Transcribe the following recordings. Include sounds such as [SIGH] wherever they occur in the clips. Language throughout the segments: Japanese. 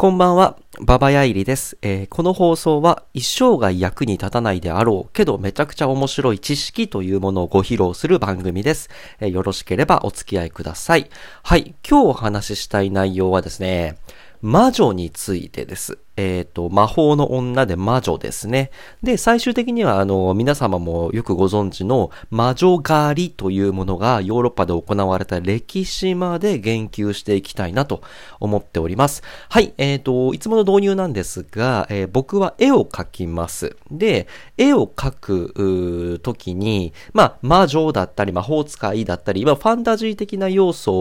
こんばんは、ババヤイリです、えー、この放送は一生涯役に立たないであろうけどめちゃくちゃ面白い知識というものをご披露する番組です、えー、よろしければお付き合いください。はい、今日お話ししたい内容はですね、魔女についてです。えっ、ー、と、魔法の女で魔女ですね。で、最終的には、あの、皆様もよくご存知の魔女狩りというものがヨーロッパで行われた歴史まで言及していきたいなと思っております。はい、えっ、ー、と、いつもの導入なんですが、えー、僕は絵を描きます。で、絵を描く時に、まあ、魔女だったり、魔法使いだったり、まあ、ファンタジー的な要素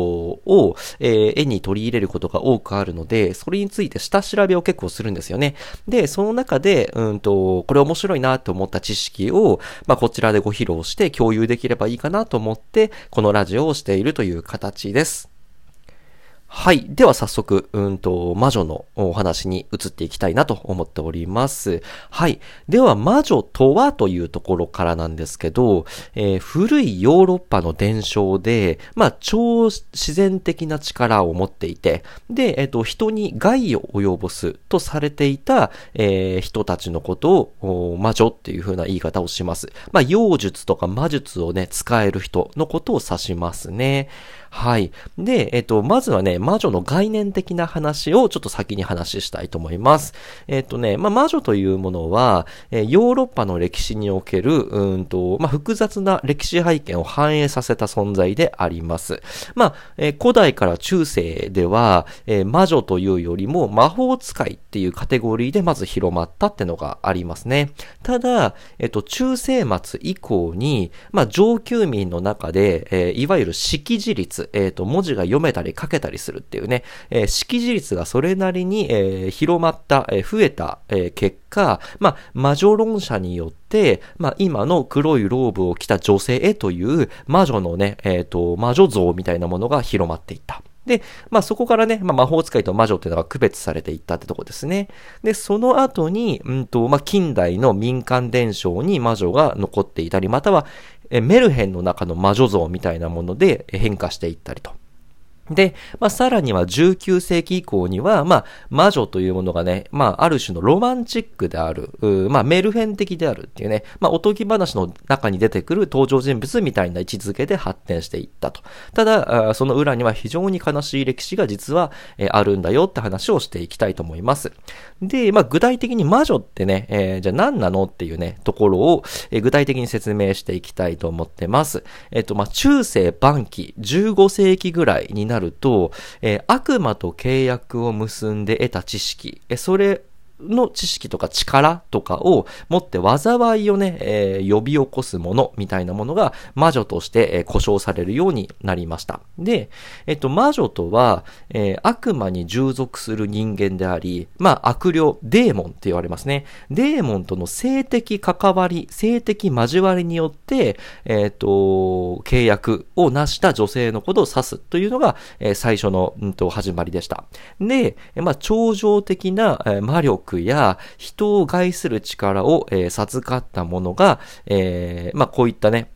を、えー、絵に取り入れることが多くあるので、それについて下調べを結構するんですよね。で、その中で、うんと、これ面白いなと思った知識を、まあ、こちらでご披露して共有できればいいかなと思って、このラジオをしているという形です。はい。では早速、うんと、魔女のお話に移っていきたいなと思っております。はい。では、魔女とはというところからなんですけど、えー、古いヨーロッパの伝承で、まあ、超自然的な力を持っていて、で、えっ、ー、と、人に害を及ぼすとされていた、えー、人たちのことを、魔女っていう風な言い方をします。まあ、妖術とか魔術をね、使える人のことを指しますね。はい。で、えっ、と、まずはね、魔女の概念的な話をちょっと先に話したいと思います。えっ、とね、まあ、魔女というものは、えヨーロッパの歴史における、うんと、まあ、複雑な歴史背景を反映させた存在であります。まあ、え古代から中世では、え魔女というよりも魔法使いっていうカテゴリーでまず広まったってのがありますね。ただ、えっ、と、中世末以降に、まあ、上級民の中で、えいわゆる識字率、えっ、ー、と、文字が読めたり書けたりするっていうね、えー、識字率がそれなりに、えー、広まった、えー、増えた、えー、結果、まあ、魔女論者によって、まあ、今の黒いローブを着た女性へという魔女のね、えっ、ー、と、魔女像みたいなものが広まっていった。で、まあそこからね、まあ魔法使いと魔女っていうのが区別されていったってとこですね。で、その後に、うんと、まあ近代の民間伝承に魔女が残っていたり、または、メルヘンの中の魔女像みたいなもので変化していったりと。で、まあ、さらには19世紀以降には、まあ、魔女というものがね、まあ、ある種のロマンチックである、まあ、メルヘン的であるっていうね、まあ、おとぎ話の中に出てくる登場人物みたいな位置づけで発展していったと。ただ、その裏には非常に悲しい歴史が実は、あるんだよって話をしていきたいと思います。で、まあ、具体的に魔女ってね、えー、じゃあ何なのっていうね、ところを、えー、具体的に説明していきたいと思ってます。えっ、と、まあ、中世晩期、15世紀ぐらいになるると、えー、悪魔と契約を結んで得た知識、えそれの知識とか力とかを持って災いをね、えー、呼び起こすものみたいなものが魔女として、えー、故障されるようになりました。で、えっと、魔女とは、えー、悪魔に従属する人間であり、まあ、悪霊、デーモンって言われますね。デーモンとの性的関わり、性的交わりによって、えっと、契約を成した女性のことを指すというのが、え、最初の、うんと、始まりでした。で、まあ、超常的な、え、魔力や人を害する力を、えー、授かったものが、えー、まあ、こういったね、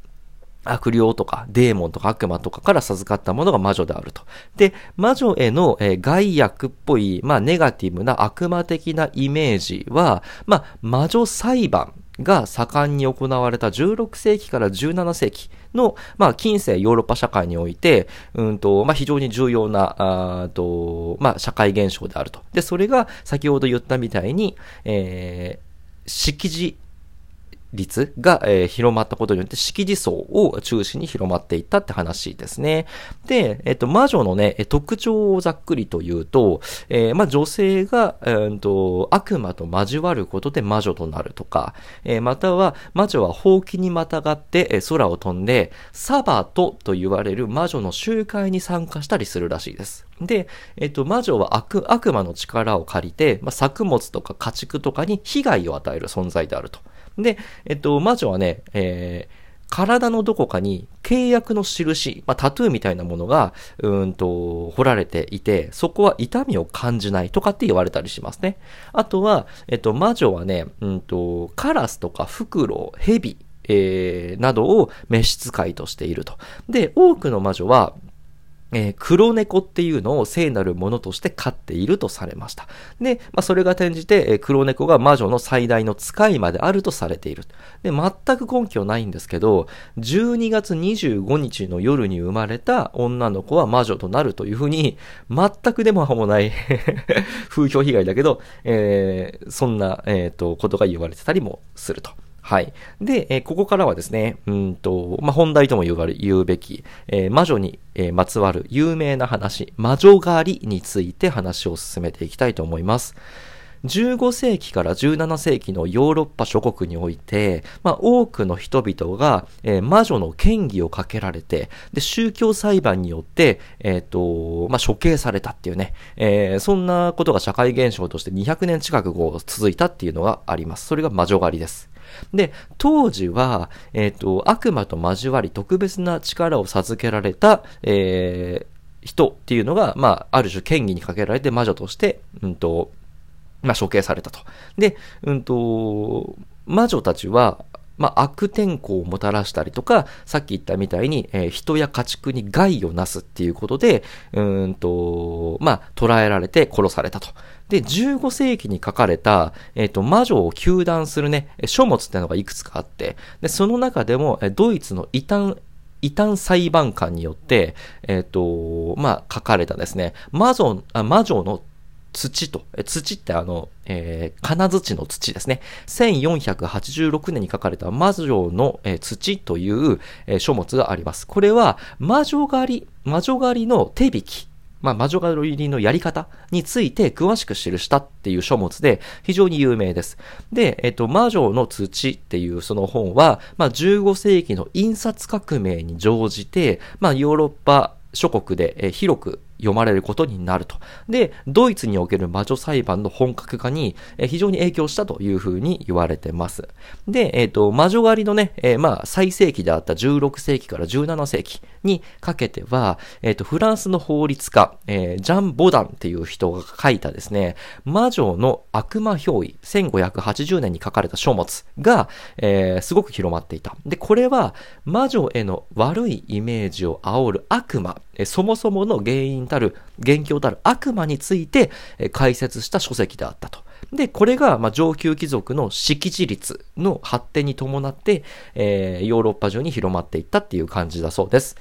悪霊とかデーモンとか悪魔とかから授かったものが魔女であると。で、魔女への、えー、害悪っぽい、まあ、ネガティブな悪魔的なイメージは、まあ、魔女裁判が盛んに行われた16世紀から17世紀の、まあ、近世ヨーロッパ社会において、うんと、まあ、非常に重要な、あと、まあ、社会現象であると。で、それが先ほど言ったみたいに、えー、識字率が、えー、広まったことによって識字層を中心に広まっていったって話ですね。で、えっ、と、魔女のね、特徴をざっくりと言うと、えー、まあ、女性が、えー、と悪魔と交わることで魔女となるとか、えー、または魔女はほうきにまたがって、空を飛んで、サバトと言われる魔女の集会に参加したりするらしいです。で、えっ、と、魔女は悪悪魔の力を借りて、まあ、作物とか家畜とかに被害を与える存在であると。で、えっと、魔女はね、えー、体のどこかに契約の印、まあ、タトゥーみたいなものが、うんと、彫られていて、そこは痛みを感じないとかって言われたりしますね。あとは、えっと、魔女はね、うんと、カラスとかフクロウ、ヘビ、えー、などを召使いとしていると。で、多くの魔女は、えー、黒猫っていうのを聖なるものとして飼っているとされました。で、まあ、それが転じて、えー、黒猫が魔女の最大の使いまであるとされている。で、全く根拠ないんですけど、12月25日の夜に生まれた女の子は魔女となるというふうに、全くでもはもない [LAUGHS] 風評被害だけど、えー、そんな、えっ、と、ことが言われてたりもすると。はい。で、えー、ここからはですね、うんと、まあ、本題とも言われ、言うべき、えー、魔女に、えー、まつわる有名な話、魔女狩りについて話を進めていきたいと思います。15世紀から17世紀のヨーロッパ諸国において、まあ、多くの人々が、えー、魔女の権威をかけられて、で、宗教裁判によって、えっ、と、まあ、処刑されたっていうね、えー、そんなことが社会現象として200年近く続いたっていうのがあります。それが魔女狩りです。で、当時は、えっ、ー、と、悪魔と交わり特別な力を授けられた、えー、人っていうのが、まあ、ある種権威にかけられて魔女として、うんと、まあ、処刑されたと。で、うんと、魔女たちは、まあ、悪天候をもたらしたりとか、さっき言ったみたいに、えー、人や家畜に害をなすっていうことで、うんと、まあ、捕らえられて殺されたと。で、15世紀に書かれた、えっ、ー、と、魔女を求断するね、書物っていうのがいくつかあって、で、その中でも、ドイツの異端、異端裁判官によって、えっ、ー、と、まあ、書かれたですね、魔女、あ魔女の土と、土ってあの、えー、金槌の土ですね。1486年に書かれた魔女の、えー、土という、えー、書物があります。これは魔女狩り、魔女狩りの手引きまあ、魔女狩りのやり方について詳しく記したっていう書物で非常に有名です。で、えっと、魔女の土っていうその本は、まあ、15世紀の印刷革命に乗じて、まあ、ヨーロッパ諸国で広く読まれることになると。で、ドイツにおける魔女裁判の本格化に非常に影響したというふうに言われてます。で、えっ、ー、と、魔女狩りのね、えー、まあ、最盛期であった16世紀から17世紀にかけては、えっ、ー、と、フランスの法律家、えー、ジャン・ボダンっていう人が書いたですね、魔女の悪魔表意、1580年に書かれた書物が、えー、すごく広まっていた。で、これは魔女への悪いイメージを煽る悪魔、そもそもの原因たる、元凶たる悪魔について解説した書籍であったと。で、これが、ま上級貴族の識字率の発展に伴って、えー、ヨーロッパ中に広まっていったっていう感じだそうです。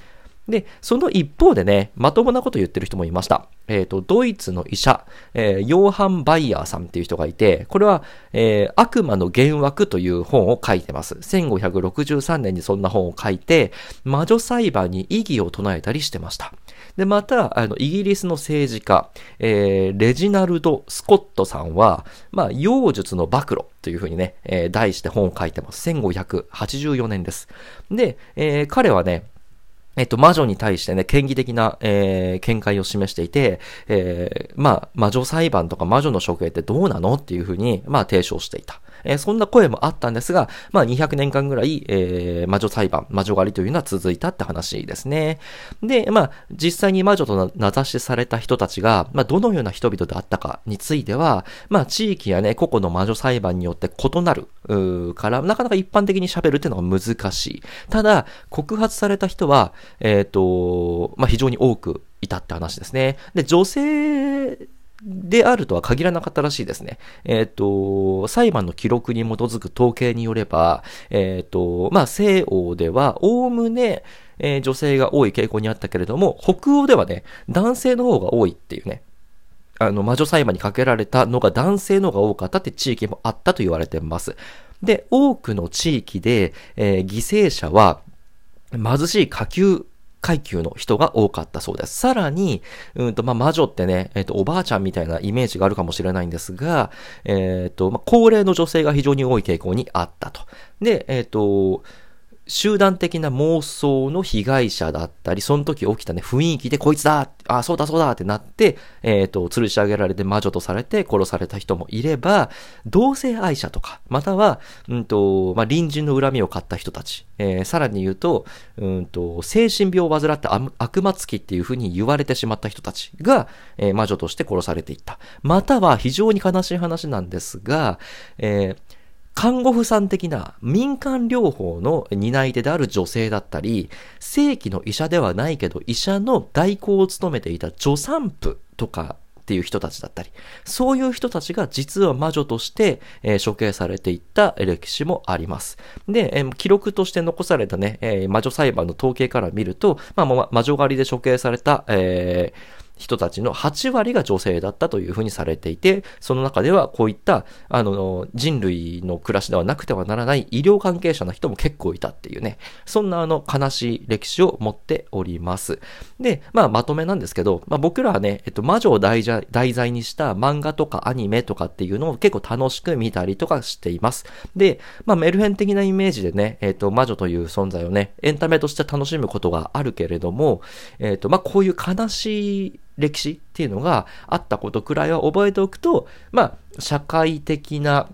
で、その一方でね、まともなこと言ってる人もいました。えっ、ー、と、ドイツの医者、えー、ヨーハン・バイヤーさんっていう人がいて、これは、えー、悪魔の幻惑という本を書いてます。1563年にそんな本を書いて、魔女裁判に異議を唱えたりしてました。で、また、あの、イギリスの政治家、えー、レジナルド・スコットさんは、まあ、妖術の暴露というふうにね、えー、題して本を書いてます。1584年です。で、えー、彼はね、えっと、魔女に対してね、権威的な、えー、見解を示していて、えー、まあ、魔女裁判とか魔女の処刑ってどうなのっていうふうに、まあ、提唱していた。えー、そんな声もあったんですが、まあ、200年間ぐらい、えー、魔女裁判、魔女狩りというのは続いたって話ですね。で、まあ、実際に魔女と名指しされた人たちが、まあ、どのような人々であったかについては、まあ、地域やね、個々の魔女裁判によって異なる、から、なかなか一般的に喋るっていうのが難しい。ただ、告発された人は、えっ、ー、と、まあ、非常に多くいたって話ですね。で、女性であるとは限らなかったらしいですね。えっ、ー、と、裁判の記録に基づく統計によれば、えっ、ー、と、まあ、西欧では、おおむね、えー、女性が多い傾向にあったけれども、北欧ではね、男性の方が多いっていうね、あの、魔女裁判にかけられたのが男性の方が多かったって地域もあったと言われてます。で、多くの地域で、えー、犠牲者は、貧しい下級階級の人が多かったそうです。さらに、うんと、まあ、魔女ってね、えっ、ー、と、おばあちゃんみたいなイメージがあるかもしれないんですが、えっ、ー、と、まあ、高齢の女性が非常に多い傾向にあったと。で、えっ、ー、と、集団的な妄想の被害者だったり、その時起きたね、雰囲気でこいつだあ、そうだそうだってなって、えっ、ー、と、吊るし上げられて魔女とされて殺された人もいれば、同性愛者とか、または、うんと、まあ、隣人の恨みを買った人たち、えー、さらに言うと、うんと、精神病を患った悪魔つきっていう風に言われてしまった人たちが、えー、魔女として殺されていった。または、非常に悲しい話なんですが、えー看護婦さん的な民間療法の担い手である女性だったり、正規の医者ではないけど医者の代行を務めていた助産婦とかっていう人たちだったり、そういう人たちが実は魔女として、えー、処刑されていった歴史もあります。で、えー、記録として残されたね、えー、魔女裁判の統計から見ると、まあ、魔女狩りで処刑された、えー、人たちの8割が女性だったというふうにされていて、その中ではこういった、あの、人類の暮らしではなくてはならない医療関係者の人も結構いたっていうね、そんなあの悲しい歴史を持っております。で、まあまとめなんですけど、まあ僕らはね、えっと、魔女を題材にした漫画とかアニメとかっていうのを結構楽しく見たりとかしています。で、まあメルヘン的なイメージでね、えっと、魔女という存在をね、エンタメとして楽しむことがあるけれども、えっと、まあこういう悲しい歴史っていうのがあったことくらいは覚えておくと、まあ、社会的な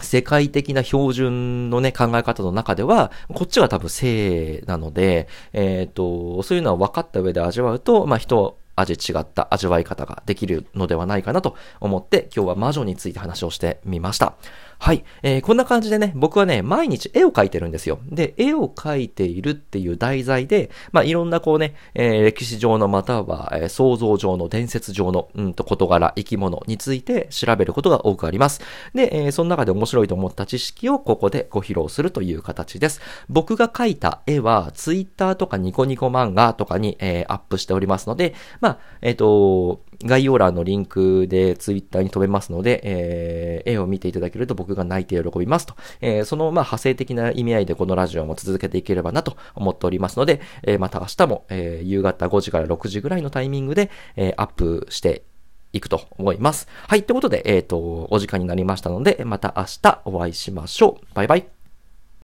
世界的な標準のね、考え方の中では、こっちが多分正なので、えっ、ー、と、そういうのは分かった上で味わうと、まあ人、味違った味わい方ができるのではないかなと思って、今日は魔女について話をしてみました。はい。えー、こんな感じでね、僕はね、毎日絵を描いてるんですよ。で、絵を描いているっていう題材で、まあ、いろんなこうね、えー、歴史上のまたは、えー、想像上の伝説上の、うんと、事柄、生き物について調べることが多くあります。で、えー、その中で面白いと思った知識をここでご披露するという形です。僕が描いた絵は、ツイッターとかニコニコ漫画とかに、えー、アップしておりますので、まあ、えっ、ー、と、概要欄のリンクでツイッターに飛べますので、えー、絵を見ていただけると僕が泣いて喜びますと。えー、その、まあ、派生的な意味合いでこのラジオも続けていければなと思っておりますので、えー、また明日も、えー、夕方5時から6時ぐらいのタイミングで、えー、アップしていくと思います。はい。ということで、えっ、ー、と、お時間になりましたので、また明日お会いしましょう。バイバイ。